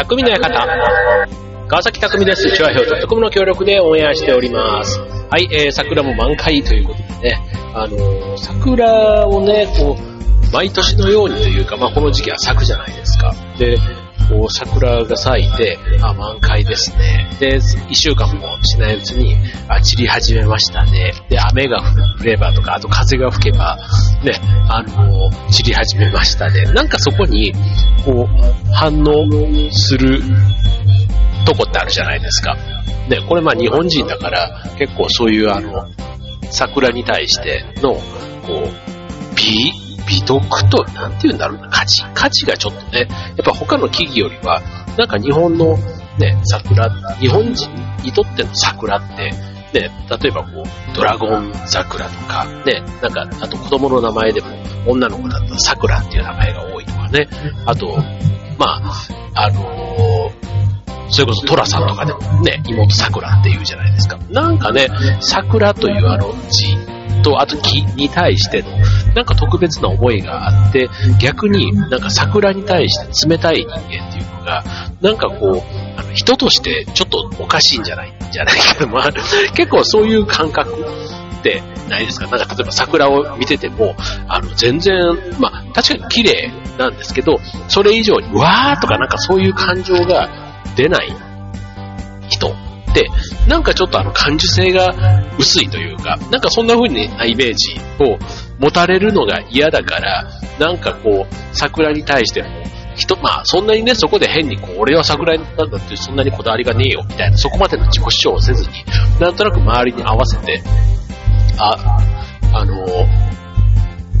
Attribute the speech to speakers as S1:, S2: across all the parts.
S1: 匠の館。川崎匠です。チュアヒョウトトコムの協力でオンエアしております。はい、えー、桜も満開ということでね、あのー桜をね、こう、毎年のようにというか、まあこの時期は咲くじゃないですか。で、こう桜が咲いて、あ、満開ですね。で、一週間もしないうちに、あ、散り始めましたね。で、雨が降ればとか、あと風が吹けば、ね、あの散り始めましたね。なんかそこに、こう、反応するとこってあるじゃないですか。ね、これまあ日本人だから結構そういうあの、桜に対しての、こう、美、美徳と、なんて言うんだろうな、価値、価値がちょっとね、やっぱ他の木々よりは、なんか日本のね、桜、日本人にとっての桜って、ね、例えばこう、ドラゴン桜とか、ね、なんか、あと子供の名前でも、女の子だったら桜っていう名前が多いとかね、あと、まあ、あのーそれこそトラさんとかでもね、妹桜って言うじゃないですか。なんかね、桜というあの字と、あと木に対しての、なんか特別な思いがあって、逆になんか桜に対して冷たい人間っていうのが、なんかこう、あの人としてちょっとおかしいんじゃないんじゃないけど、まあ、結構そういう感覚ってないですか？なんか例えば桜を見てても、あの全然、まあ確かに綺麗なんですけど、それ以上に、わーとかなんかそういう感情が出ない人って、なんかちょっとあの感受性が薄いというか、なんかそんな風なイメージを持たれるのが嫌だから、なんかこう、桜に対しても、人、まあそんなにね、そこで変にこう、俺は桜なんだってそんなにこだわりがねえよ、みたいな、そこまでの自己主張をせずに、なんとなく周りに合わせて、あ、あの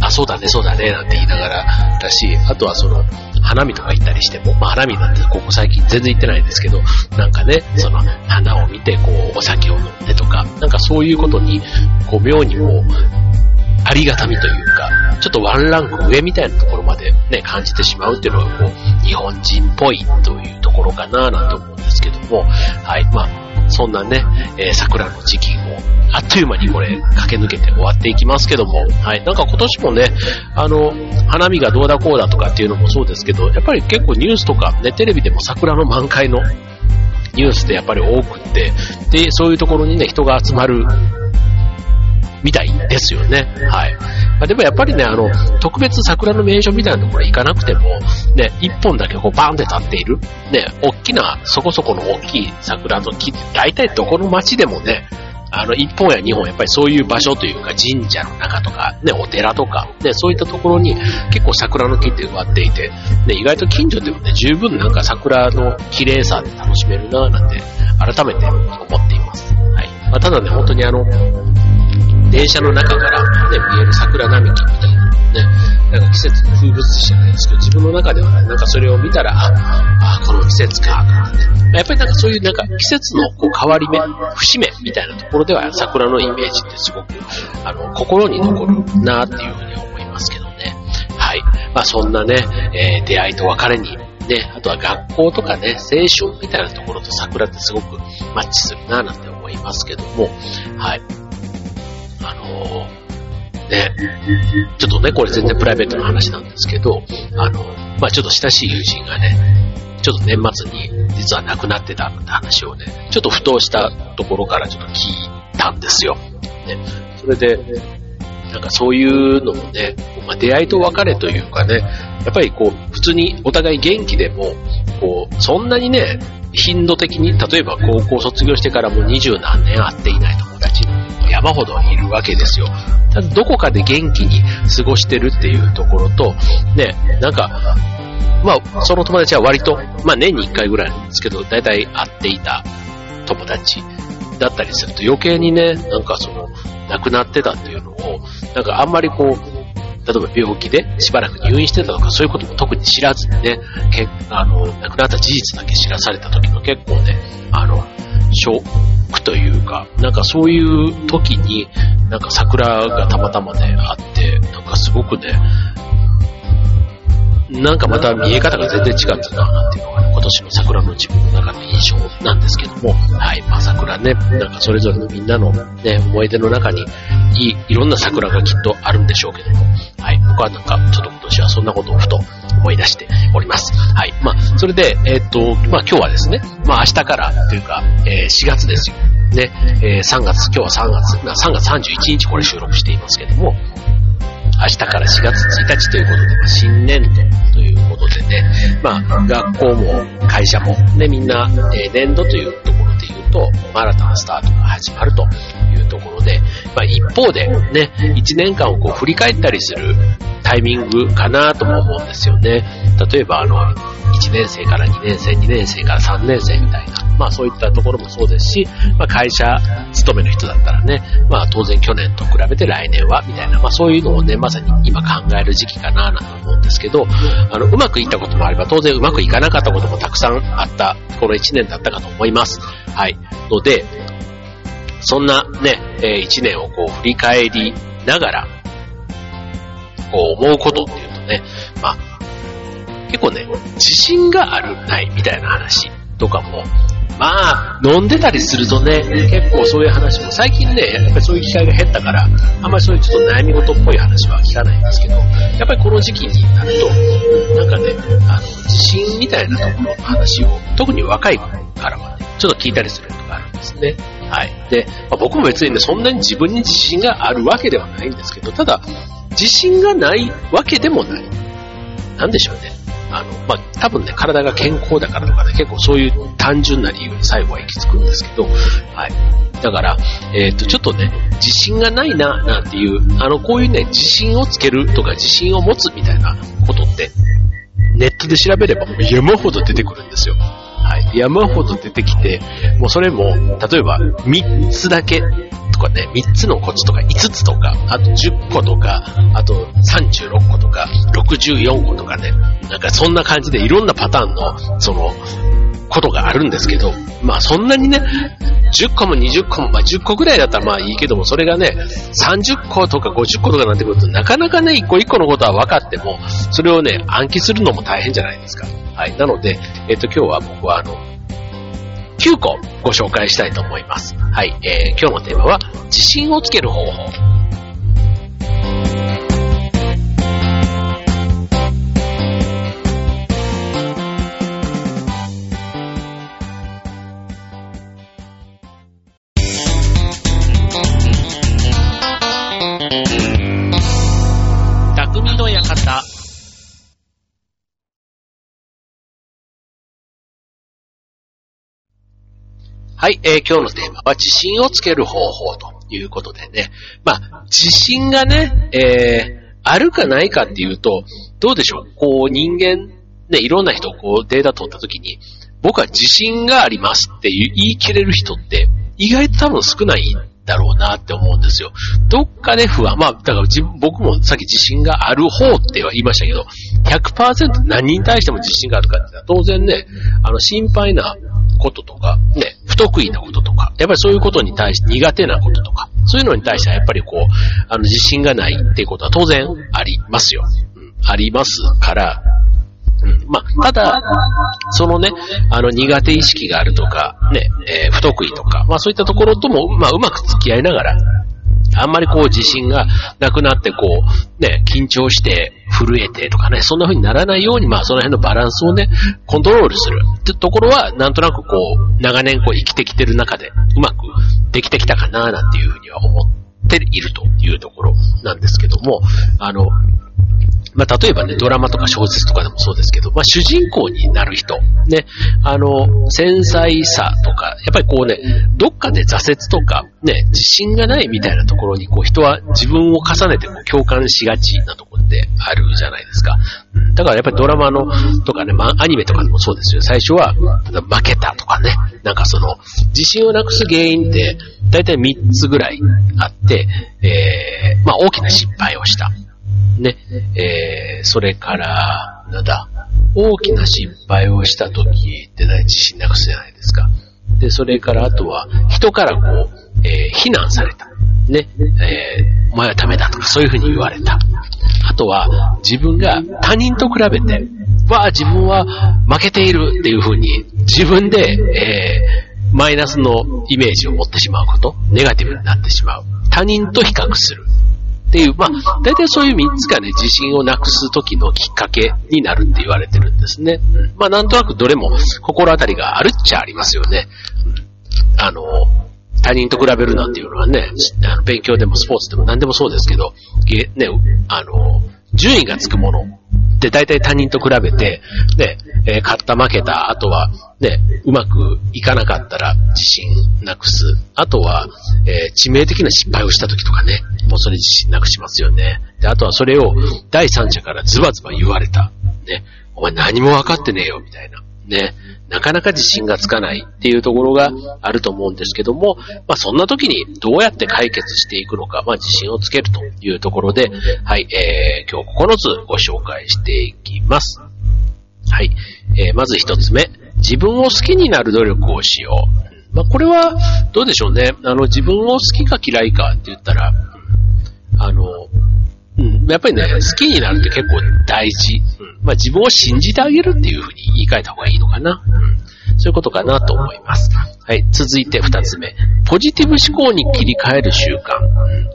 S1: あ、そうだね、そうだね、なんて言いながらだし、あとはその、花見とか行ったりしても、まあ花見なんてここ最近全然行ってないんですけど、なんかね、その花を見て、こう、お酒を飲んでとか、なんかそういうことに、こう、妙にこう、ありがたみというか、ちょっとワンランク上みたいなところまでね、感じてしまうっていうのが、こう、日本人っぽいというところかな、なんて思うんですけども、はい、まあ、そんなね、えー桜の時期も、あっという間にこれ、駆け抜けて終わっていきますけども、はい、なんか今年もね、あの、花見がどうだこうだとかっていうのもそうですけど、やっぱり結構ニュースとか、ね、テレビでも桜の満開のニュースってやっぱり多くって、で、そういうところにね、人が集まるみたいですよね。はい。まあ、でもやっぱりね、あの、特別桜の名所みたいなところ行かなくても、ね、一本だけこうバーンって立っている、ね、大きな、そこそこの大きい桜の木って、大体どこの町でもね、あの、一本や二本、やっぱりそういう場所というか、神社の中とか、ね、お寺とか、ね、そういったところに結構桜の木って植わっていて、ね、意外と近所でもね、十分なんか桜の綺麗さで楽しめるなぁなんて、改めて思っています。はい。まあ、ただね、本当にあの、電車の中から、ね、見える桜並木みたいな、ね、なんか季節の風物詩じゃないですけど、自分の中では、なんかそれを見たら、あ、あこの季節か、とかね。やっぱりなんかそういうなんか季節のこう変わり目、節目みたいなところでは桜のイメージってすごく、あの、心に残るなっていうふうに思いますけどね。はい。まあそんなね、えー出会いと別れに、ね、あとは学校とかね、青春みたいなところと桜ってすごくマッチするななんて思いますけども、はい。ね、ちょっとね、これ全然プライベートの話なんですけど、あの、まあちょっと親しい友人がね、ちょっと年末に実は亡くなってたって話をね、ちょっとふとしたところからちょっと聞いたんですよ。ね、それで、なんかそういうのもね、まあ、出会いと別れというかね、やっぱりこう、普通にお互い元気でも、こう、そんなにね、頻度的に、例えば高校卒業してからもう二十何年会っていない友達山ほどいるわけですよ。ただどこかで元気に過ごしてるっていうところと、ね、なんか、まあ、その友達は割と、まあ年に一回ぐらいなんですけど、だいたい会っていた友達だったりすると余計にね、なんかその、亡くなってたっていうのを、なんかあんまりこう、例えば病気でしばらく入院してたとかそういうことも特に知らずにね、けあの、亡くなった事実だけ知らされた時の結構ね、あの、ショックというか、なんかそういう時に、なんか桜がたまたまね、あって、なんかすごくね、なんかまた見え方が全然違ったな、なんていうのが、今年の桜の自分の中の印象なんですけども、はい、まあ桜ね、なんかそれぞれのみんなのね、思い出の中に、いい、いろんな桜がきっとあるんでしょうけども、はい、僕はなんか、ちょっと今年はそんなことをふと思い出しております。はい、まあ、それで、えー、っと、まあ今日はですね、まあ明日からというか、えー、4月ですよ。ね、えー、3月、今日は3月、ま、3月31日これ収録していますけども、明日から4月1日ということで、ま、新年度ということでね、まあ、学校も会社も、ね、みんな、えー、年度というところで言うと、新たなスタートが始まるというところで、まあ、一方でね、1年間をこう振り返ったりするタイミングかなとも思うんですよね。例えば、あの、1年生から2年生、2年生から3年生みたいな、まあそういったところもそうですし、まあ会社勤めの人だったらね、まあ当然去年と比べて来年は、みたいな、まあそういうのをね、まさに今考える時期かな、なんて思うんですけど、あの、うまくいったこともあれば、当然うまくいかなかったこともたくさんあった、この1年だったかと思います。はい。ので、そんなね、え、1年をこう振り返りながら、こう思うことっていうとね、まあ、結構ね、自信がある、ないみたいな話とかも、まあ、飲んでたりするとね、結構そういう話も、最近ね、やっぱりそういう機会が減ったから、あんまりそういうちょっと悩み事っぽい話は聞かないんですけど、やっぱりこの時期になると、なんかね、あの、自信みたいなところの話を、特に若い子からはね、ちょっと聞いたりするとがあるんですね。はい。で、まあ、僕も別にね、そんなに自分に自信があるわけではないんですけど、ただ、自信がないわけでもない。なんでしょうね。あの、まあ、多分ね、体が健康だからとかね、結構そういう単純な理由に最後は行き着くんですけど、はい。だから、えっ、ー、と、ちょっとね、自信がないな、なんていう、あの、こういうね、自信をつけるとか自信を持つみたいなことって、ネットで調べれば山ほど出てくるんですよ。はい。山ほど出てきて、もうそれも、例えば3つだけかね、3つのコツとか5つとか、あと10個とか、あと36個とか、64個とかね、なんかそんな感じでいろんなパターンの、その、ことがあるんですけど、まあそんなにね、10個も20個も、まあ10個ぐらいだったらまあいいけども、それがね、30個とか50個とかなってくると、なかなかね、1個1個のことは分かっても、それをね、暗記するのも大変じゃないですか。はい。なので、えっ、と今日は僕はあの、9個ご紹介したいと思います。はい、えー、今日のテーマは、自信をつける方法。はい、えー、今日のテーマは自信をつける方法ということでね。まあ、自信がね、えー、あるかないかっていうと、どうでしょう？こう人間、ね、いろんな人こうデータ取った時に、僕は自信がありますって言い切れる人って意外と多分少ないだろうなって思うんですよ。どっかで不安。まあ、だから自僕もさっき自信がある方っては言いましたけど、100%何に対しても自信があるかって当然ね、あの心配なこととか、ね、不得意なこととか、やっぱりそういうことに対して苦手なこととか、そういうのに対してはやっぱりこう、あの自信がないっていうことは当然ありますよ。うん、ありますから、うん、まあ、ただ、そのね、あの苦手意識があるとか、ね、えー、不得意とか、まあそういったところとも、まあうまく付き合いながら、あんまりこう自信がなくなってこう、ね、緊張して震えてとかね、そんな風にならないように、まあその辺のバランスをね、コントロールする。ってところは、なんとなくこう、長年こう生きてきてる中で、うまくできてきたかな、なんていう風には思っているというところなんですけども、あの、まあ、例えばね、ドラマとか小説とかでもそうですけど、まあ、主人公になる人、ね、あの、繊細さとか、やっぱりこうね、どっかで挫折とか、ね、自信がないみたいなところに、こう、人は自分を重ねてこう共感しがちなところってあるじゃないですか。だからやっぱりドラマの、とかね、まあ、アニメとかでもそうですよ。最初は、負けたとかね、なんかその、自信をなくす原因って、だいたい3つぐらいあって、えー、まあ、大きな失敗をした。ね、えー、それから、なんだ、大きな失敗をした時って何自信なくすじゃないですか。で、それからあとは、人からこう、えー、非難された。ね、えー、お前はダメだとかそういうふうに言われた。あとは自分が他人と比べて、わあ、自分は負けているっていうふうに自分で、えー、マイナスのイメージを持ってしまうこと、ネガティブになってしまう。他人と比較する。っていう、まあ、大体そういう3つがね、自信をなくす時のきっかけになるって言われてるんですね。まあ、なんとなくどれも心当たりがあるっちゃありますよね。うん、あの、他人と比べるなんていうのはね、あの勉強でもスポーツでも何でもそうですけど、ね、あの、順位がつくものって大体他人と比べて、ね、えー、勝った負けた、あとは、ね、うまくいかなかったら自信なくす。あとは、えー、致命的な失敗をした時とかね、もうそれ自信なくしますよね。で、あとはそれを第三者からズバズバ言われた。ね、お前何も分かってねえよ、みたいな。ね、なかなか自信がつかないっていうところがあると思うんですけども、まあそんな時にどうやって解決していくのか、まあ自信をつけるというところで、はい、えー、今日9つご紹介していきます。はい、えー、まず1つ目、自分を好きになる努力をしよう。まあこれはどうでしょうね。あの自分を好きか嫌いかって言ったら、あの、うん、やっぱりね、好きになるって結構大事。うん、まあ自分を信じてあげるっていうふうに言い換えた方がいいのかな。うん、そういうことかなと思います。はい、続いて二つ目。ポジティブ思考に切り替える習慣。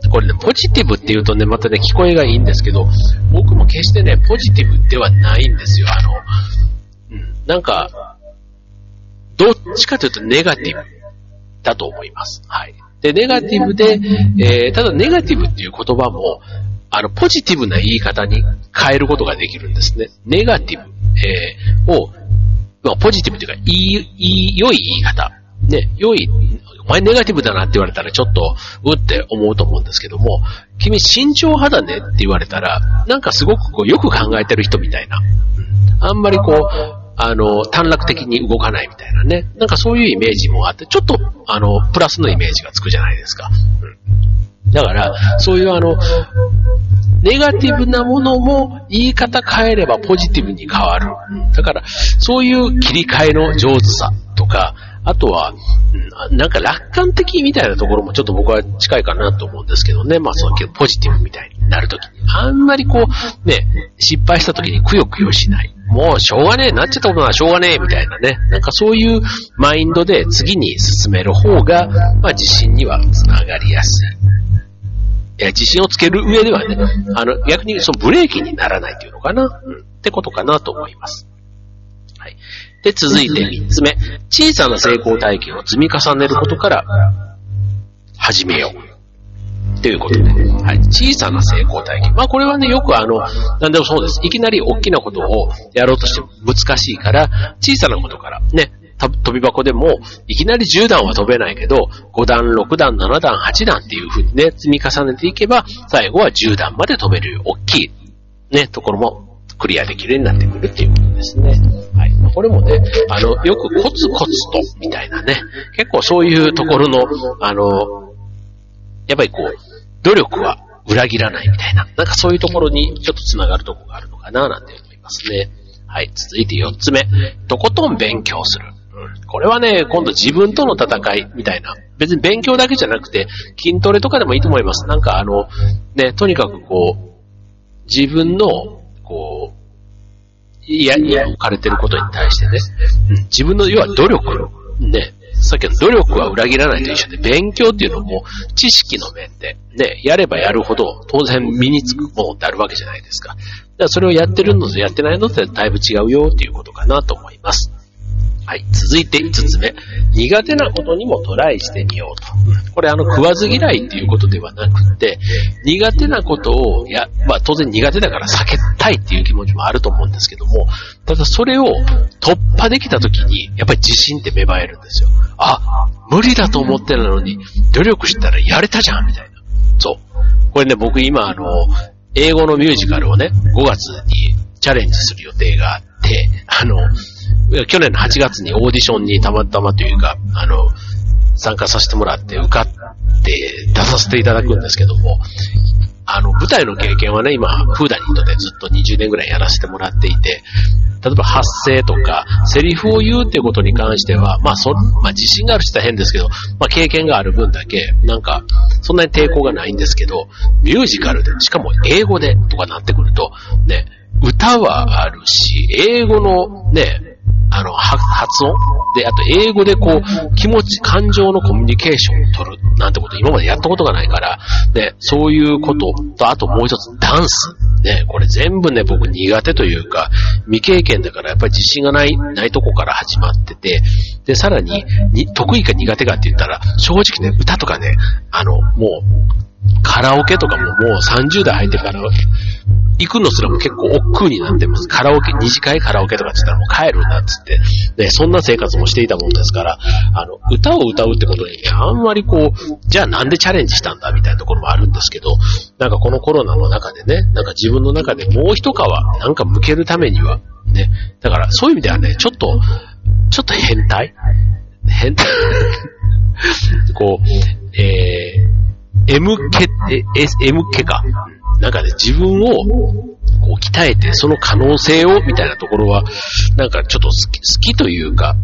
S1: うん、これね、ポジティブって言うとね、またね、聞こえがいいんですけど、僕も決してね、ポジティブではないんですよ。あの、うん、なんか、どっちかというとネガティブだと思います。はい。で、ネガティブで、えー、ただネガティブっていう言葉も、あの、ポジティブな言い方に変えることができるんですね。ネガティブ、えー、を、まあ、ポジティブというか、いい、いい、良い言い方。ね、良い、お前ネガティブだなって言われたらちょっと、うって思うと思うんですけども、君慎重派だねって言われたら、なんかすごくこう、よく考えてる人みたいな。あんまりこう、あの、短絡的に動かないみたいなね。なんかそういうイメージもあって、ちょっと、あの、プラスのイメージがつくじゃないですか。うん、だから、そういうあの、ネガティブなものも言い方変えればポジティブに変わる。だから、そういう切り替えの上手さとか、あとは、なんか楽観的みたいなところもちょっと僕は近いかなと思うんですけどね。まあそのポジティブみたいになるときに。あんまりこう、ね、失敗したときにくよくよしない。もうしょうがねえ、なっちゃったことはしょうがねえ、みたいなね。なんかそういうマインドで次に進める方が、まあ自信にはつながりやすい。いや、自信をつける上ではね、あの、逆にそのブレーキにならないっていうのかな、うん、ってことかなと思います。はい。で、続いて三つ目。小さな成功体験を積み重ねることから始めよう。ということで、はい。小さな成功体験。まあこれはね、よくあの、なんでもそうです。いきなり大きなことをやろうとしても難しいから、小さなことから、ね、飛び箱でも、いきなり10段は飛べないけど、5段、6段、7段、8段っていう風にね、積み重ねていけば、最後は10段まで飛べる大きい、ね、ところもクリアできるようになってくるっていうことですね。これもね、あの、よくコツコツと、みたいなね、結構そういうところの、あの、やっぱりこう、努力は裏切らないみたいな、なんかそういうところにちょっと繋がるところがあるのかななんて思いますね。はい、続いて4つ目。とことん勉強する。これはね、今度自分との戦いみたいな。別に勉強だけじゃなくて、筋トレとかでもいいと思います。なんかあの、ね、とにかくこう、自分の、こう、いや、いや、置かれてることに対してね、うん、自分の、要は努力、ね、さっきの努力は裏切らないと一緒で、勉強っていうのも知識の面で、ね、やればやるほど当然身につくものってあるわけじゃないですか。だからそれをやってるのとやってないのってだいぶ違うよっていうことかなと思います。はい。続いて5つ目。苦手なことにもトライしてみようと。これあの、食わず嫌いっていうことではなくて、苦手なことを、や、まあ当然苦手だから避けたいっていう気持ちもあると思うんですけども、ただそれを突破できた時に、やっぱり自信って芽生えるんですよ。あ、無理だと思ってるのに、努力したらやれたじゃんみたいな。そう。これね、僕今あの、英語のミュージカルをね、5月にチャレンジする予定があって、あの、去年の8月にオーディションにたまたまというか、あの、参加させてもらって受かって出させていただくんですけども、あの、舞台の経験はね、今、フーダニットでずっと20年ぐらいやらせてもらっていて、例えば発声とか、セリフを言うってことに関しては、まあそ、まあ自信がある人は変ですけど、まあ経験がある分だけ、なんか、そんなに抵抗がないんですけど、ミュージカルで、しかも英語でとかなってくると、ね、歌はあるし、英語のね、あの、発音。で、あと英語でこう、気持ち、感情のコミュニケーションを取るなんてこと今までやったことがないから、ね、そういうことと、あともう一つ、ダンス。ね、これ全部ね、僕苦手というか、未経験だからやっぱり自信がない、ないとこから始まってて、で、さらに、に得意か苦手かって言ったら、正直ね、歌とかね、あの、もう、カラオケとかももう30代入ってから、行くのすらも結構億劫になってます。カラオケ、二次会カラオケとかって言ったらもう帰るんだっつって、ね、そんな生活もしていたもんですから、あの、歌を歌うってことに、あんまりこう、じゃあなんでチャレンジしたんだみたいなところもあるんですけど、なんかこのコロナの中でね、なんか自分の中でもう一皮なんか向けるためには、ね、だからそういう意味ではね、ちょっと、ちょっと変態？変態？こう、えー、M 系、M 系か。なんかね、自分をこう鍛えて、その可能性を、みたいなところは、なんかちょっと好き、好きというか、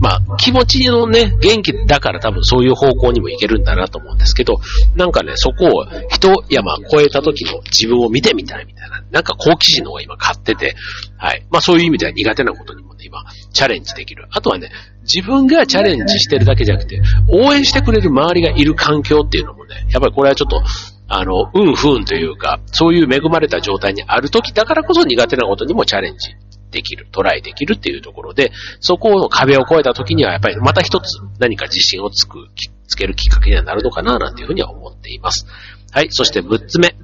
S1: まあ、気持ちのね、元気だから多分そういう方向にもいけるんだなと思うんですけど、なんかね、そこを一山越えた時の自分を見てみたいみたいな、なんか好奇心の方が今買ってて、はい。まあそういう意味では苦手なことにもね、今、チャレンジできる。あとはね、自分がチャレンジしてるだけじゃなくて、応援してくれる周りがいる環境っていうのもね、やっぱりこれはちょっと、あの、うんふんというか、そういう恵まれた状態にある時だからこそ苦手なことにもチャレンジできる、トライできるっていうところで、そこの壁を越えた時にはやっぱりまた一つ何か自信をつく、つけるきっかけにはなるのかななんていうふうには思っています。はい、そして6つ目。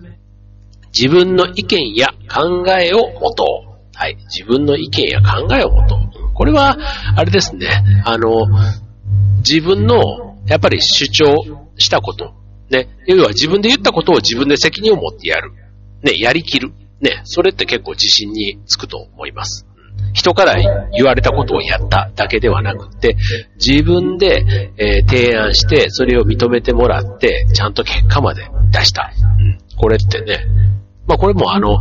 S1: 自分の意見や考えを持とう。はい、自分の意見や考えを持とう。これは、あれですね、あの、自分の、やっぱり主張したこと、ね。要は自分で言ったことを自分で責任を持ってやる。ね、やりきる。ね、それって結構自信につくと思います。人から言われたことをやっただけではなくて、自分で、えー、提案して、それを認めてもらって、ちゃんと結果まで出した。うん、これってね、まあこれもあの、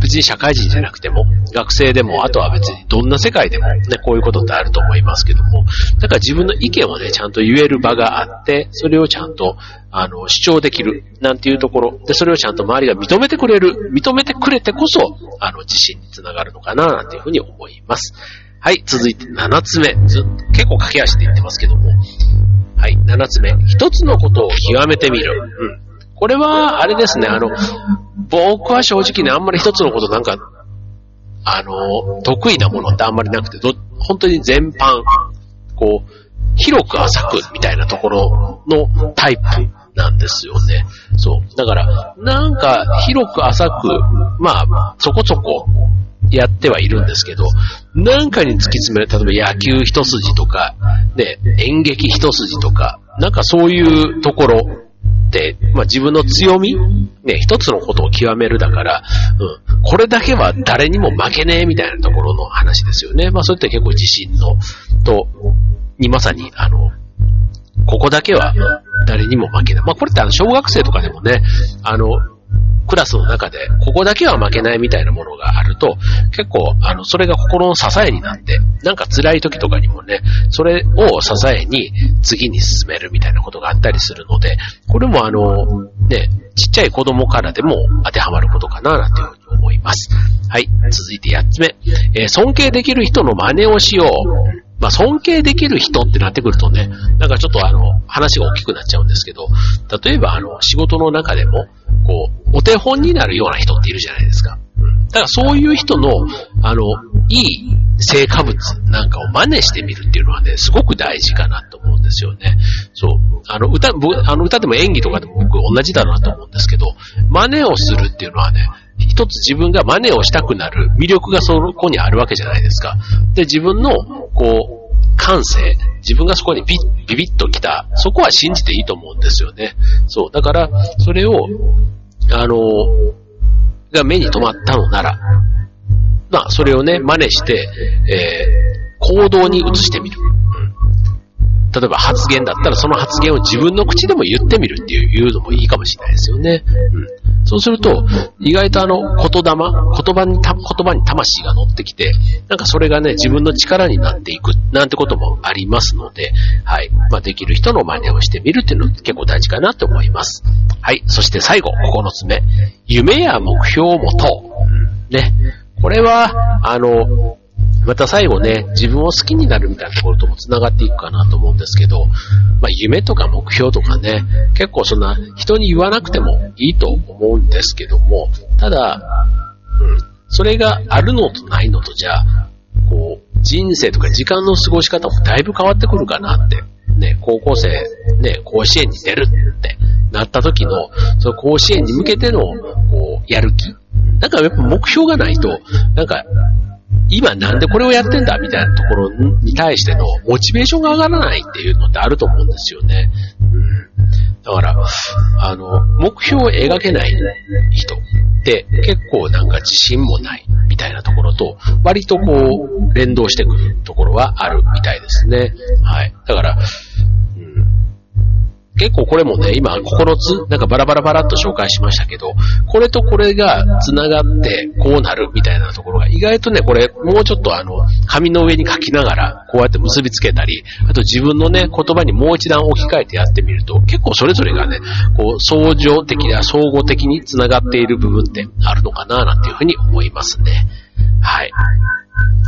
S1: 別に社会人じゃなくても、学生でも、あとは別にどんな世界でもね、こういうことってあると思いますけども、だから自分の意見をね、ちゃんと言える場があって、それをちゃんと、あの、主張できる、なんていうところ、で、それをちゃんと周りが認めてくれる、認めてくれてこそ、あの、自信につながるのかな、なんていうふうに思います。はい、続いて7つ目。ず結構駆け足で言ってますけども。はい、7つ目。一つのことを極めてみる。うん。これは、あれですね、あの、僕は正直ね、あんまり一つのことなんか、あの、得意なものってあんまりなくて、ど、本当に全般、こう、広く浅くみたいなところのタイプなんですよね。そう。だから、なんか広く浅く、まあ、そこそこやってはいるんですけど、なんかに突き詰める、例えば野球一筋とか、ね、演劇一筋とか、なんかそういうところ、まあ、自分の強み、ね、一つのことを極めるだから、うん、これだけは誰にも負けねえみたいなところの話ですよね。まあ、それって結構自信の、と、にまさに、あの、ここだけは誰にも負けない。まあ、これってあの、小学生とかでもね、あの、クラスの中で、ここだけは負けないみたいなものがあると、結構、あの、それが心の支えになって、なんか辛い時とかにもね、それを支えに次に進めるみたいなことがあったりするので、これもあの、ね、ちっちゃい子供からでも当てはまることかな、なんていうふうに思います。はい、続いて8つ目。えー、尊敬できる人の真似をしよう。まあ、尊敬できる人ってなってくるとね、なんかちょっとあの、話が大きくなっちゃうんですけど、例えばあの、仕事の中でも、こう、お手本になるような人っているじゃないですか。うん。だからそういう人の、あの、いい成果物なんかを真似してみるっていうのはね、すごく大事かなと思うんですよね。そう。あの、歌、あの歌でも演技とかでも僕同じだなと思うんですけど、真似をするっていうのはね、一つ自分が真似をしたくなる魅力がそこにあるわけじゃないですか。で、自分の、こう、感性、自分がそこにビビビッと来た、そこは信じていいと思うんですよね。そう。だから、それを、あの、が目に留まったのなら、まあ、それをね、真似して、えー、行動に移してみる。例えば発言だったらその発言を自分の口でも言ってみるっていうのもいいかもしれないですよね。うん。そうすると、意外とあの、言霊、言葉に、言葉に魂が乗ってきて、なんかそれがね、自分の力になっていく、なんてこともありますので、はい。まあ、できる人の真似をしてみるっていうのは結構大事かなと思います。はい。そして最後、9つ目。夢や目標を持とう。ね。これは、あの、また最後ね、自分を好きになるみたいなところとも繋がっていくかなと思うんですけど、まあ夢とか目標とかね、結構そんな人に言わなくてもいいと思うんですけども、ただ、うん、それがあるのとないのとじゃあ、こう、人生とか時間の過ごし方もだいぶ変わってくるかなって。ね、高校生、ね、甲子園に出るってなった時の、その甲子園に向けての、こう、やる気。なんかやっぱ目標がないと、なんか、今なんでこれをやってんだみたいなところに対してのモチベーションが上がらないっていうのってあると思うんですよね。うん、だから、あの、目標を描けない人って結構なんか自信もないみたいなところと割とこう連動してくるところはあるみたいですね。はい。だから、結構これもね、今9つ、なんかバラバラバラっと紹介しましたけど、これとこれが繋がってこうなるみたいなところが意外とね、これもうちょっとあの、紙の上に書きながらこうやって結びつけたり、あと自分のね、言葉にもう一段置き換えてやってみると、結構それぞれがね、こう、相乗的な、総合的に繋がっている部分ってあるのかな、なんていうふうに思いますね。はい。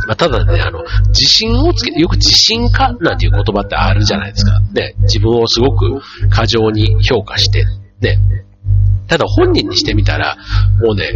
S1: まあ、ただね、あの、自信をつけて、よく自信家なんていう言葉ってあるじゃないですか。ね、自分をすごく過剰に評価して、ね。ただ本人にしてみたら、もうね、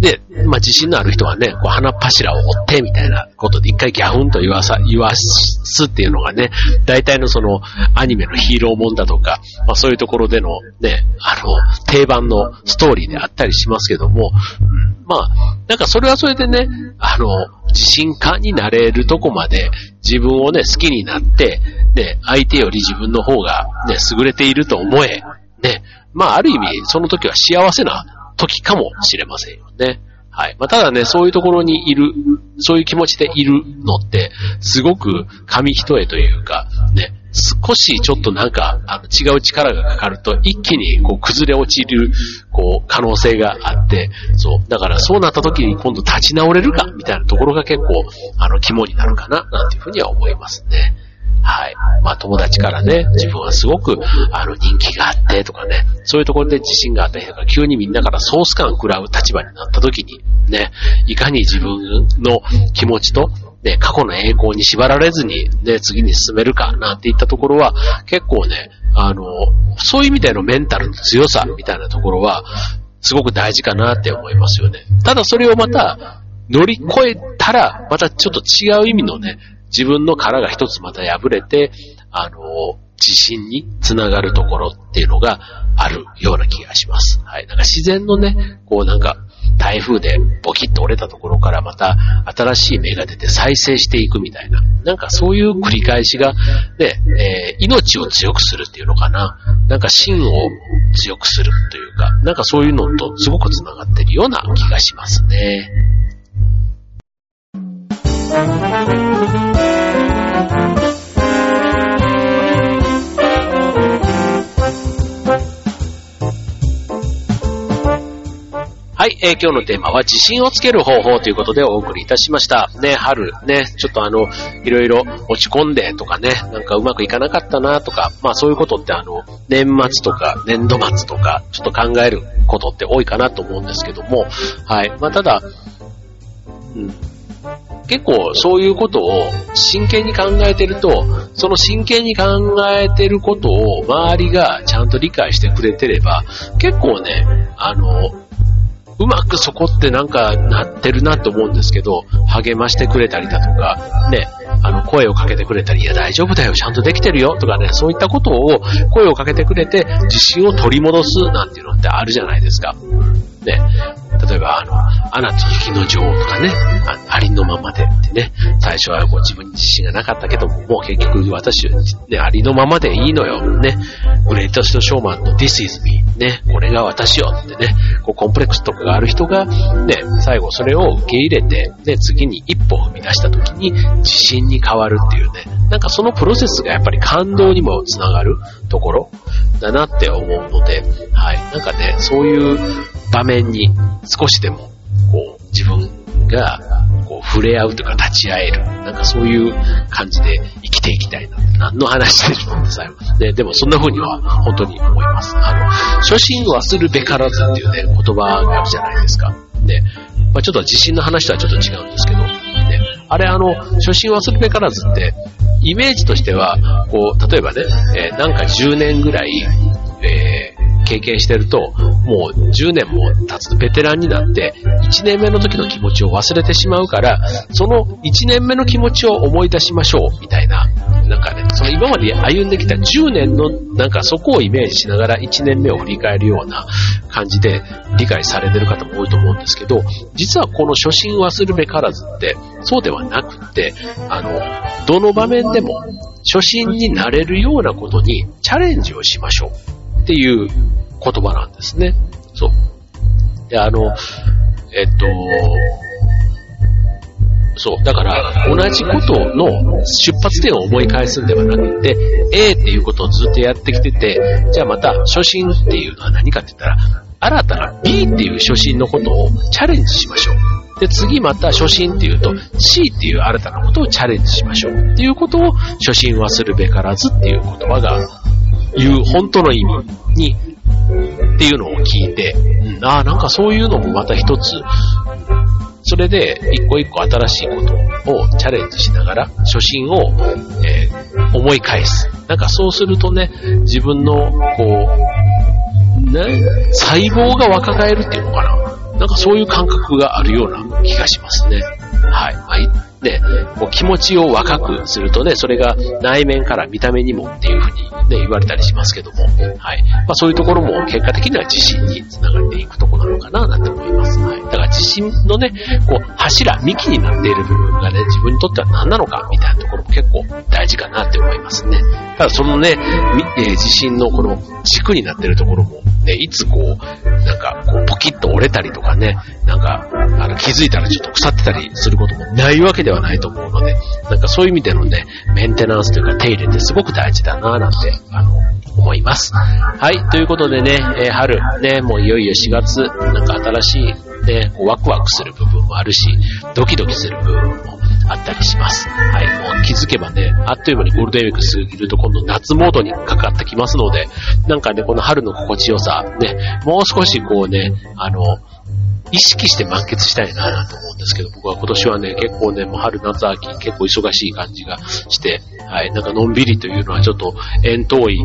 S1: で、まあ、自信のある人はね、こう鼻柱を折ってみたいなことで一回ギャフンと言わさ、言わすっていうのがね、大体のそのアニメのヒーローもんだとか、まあ、そういうところでのね、あの、定番のストーリーであったりしますけども、うん、まあ、なんかそれはそれでね、あの、自信家になれるとこまで自分をね、好きになって、ね、相手より自分の方がね、優れていると思え、ね、まあ、ある意味、その時は幸せな時かもしれませんよね。はい。まあ、ただね、そういうところにいる、そういう気持ちでいるのって、すごく紙一重というか、ね、少しちょっとなんか、あの、違う力がかかると、一気にこう崩れ落ちる、こう、可能性があって、そう。だからそうなった時に今度立ち直れるか、みたいなところが結構、あの、肝になるかな、なんていうふうには思いますね。はい。まあ友達からね、自分はすごく、あの、人気があってとかね、そういうところで自信があった人が急にみんなからソース感を食らう立場になった時に、ね、いかに自分の気持ちと、ね、過去の栄光に縛られずに、ね、次に進めるか、なんていったところは、結構ね、あの、そういう意味でのメンタルの強さみたいなところは、すごく大事かなって思いますよね。ただそれをまた、乗り越えたら、またちょっと違う意味のね、自分の殻が一つまた破れて、あの、自信につながるところっていうのがあるような気がします。はい。なんか自然のね、こうなんか、台風でボキッと折れたところからまた新しい芽が出て再生していくみたいな。なんかそういう繰り返しが、ね、えー、命を強くするっていうのかな。なんか芯を強くするというか、なんかそういうのとすごく繋がってるような気がしますね。はい、えー、今日のテーマは自信をつける方法ということでお送りいたしました。ね、春、ね、ちょっとあの、いろいろ落ち込んでとかね、なんかうまくいかなかったなとか、まあそういうことってあの、年末とか年度末とか、ちょっと考えることって多いかなと思うんですけども、はい、まあただ、うん、結構そういうことを真剣に考えてると、その真剣に考えてることを周りがちゃんと理解してくれてれば、結構ね、あの、うまくそこってなんかなってるなと思うんですけど、励ましてくれたりだとか、ね、あの、声をかけてくれたり、いや大丈夫だよ、ちゃんとできてるよ、とかね、そういったことを声をかけてくれて、自信を取り戻すなんていうのってあるじゃないですか。ね、例えば、あの、アナと雪の女王とかね、あありのままでってね、最初はこう自分に自信がなかったけども、もう結局私、ね、ありのままでいいのよ、ね、グレイトストショーマンの This is me、ね、これが私よってね、こうコンプレックスとかがある人が、ね、最後それを受け入れて、ね、次に一歩踏み出した時に自信に変わるっていうね、なんかそのプロセスがやっぱり感動にもつながるところだなって思うので、はい、なんかね、そういう場面に少しでも、こう、自分が、こう、触れ合うというか立ち会える。なんかそういう感じで生きていきたいな。何の話でしょうございます。ね、でもそんな風には本当に思います。あの、初心忘るべからずっていうね、言葉があるじゃないですか。で、まあ、ちょっと地震の話とはちょっと違うんですけど、ね、あれあの、初心忘るべからずって、イメージとしては、こう、例えばね、えー、なんか10年ぐらい、えー経験してると、もう10年も経つとベテランになって、1年目の時の気持ちを忘れてしまうから、その1年目の気持ちを思い出しましょう、みたいな。なんかね、その今まで歩んできた10年の、なんかそこをイメージしながら1年目を振り返るような感じで理解されてる方も多いと思うんですけど、実はこの初心忘るべからずって、そうではなくって、あの、どの場面でも初心になれるようなことにチャレンジをしましょうっていう言葉なんですね。そう。で、あの、えっと、そう。だから、同じことの出発点を思い返すんではなくて、A っていうことをずっとやってきてて、じゃあまた初心っていうのは何かって言ったら、新たな B っていう初心のことをチャレンジしましょう。で、次また初心っていうと C っていう新たなことをチャレンジしましょう。っていうことを初心忘るべからずっていう言葉が言う本当の意味にっていうのを聞いて、うん、ああ、なんかそういうのもまた一つ、それで一個一個新しいことをチャレンジしながら初心を、えー、思い返す。なんかそうするとね、自分のこう、ね、細胞が若返るっていうのかな。なんかそういう感覚があるような気がしますね。はい。はいね、こう気持ちを若くするとね、それが内面から見た目にもっていうふうにね、言われたりしますけども、はい。まあそういうところも結果的には自信につながっていくところなのかななんて思います。はい。だから自信のね、こう柱、幹になっている部分がね、自分にとっては何なのかみたいなところも結構大事かなって思いますね。ただそのね、えー、自信のこの軸になっているところも、ね、いつこう、なんかこうポキッと折れたりとかね、なんか、あの気づいたらちょっと腐ってたりすることもないわけではないと思うので、なんかそういう意味でのね、メンテナンスというか手入れってすごく大事だななんて、あの、思います。はい、ということでね、えー、春、ね、もういよいよ4月、なんか新しい、ね、こうワクワクする部分もあるし、ドキドキする部分もあったりします。はい、もう気づけばね、あっという間にゴールデンウィーク過ぎると今度夏モードにかかってきますので、なんかね、この春の心地よさ、ね、もう少しこうね、あの、意識して満喫したいなと思うんですけど、僕は今年はね、結構ね、もう春、夏、秋、結構忙しい感じがして、はい、なんかのんびりというのはちょっと遠遠い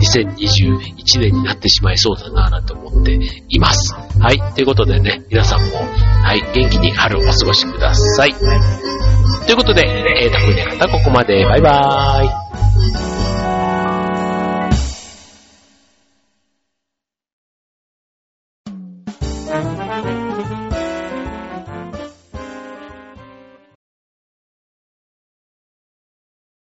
S1: 2021年になってしまいそうだなぁと思っています。はい。ということでね、皆さんも、はい、元気に春をお過ごしください。ということで、えー、たくね方ここまで。バイバーイ。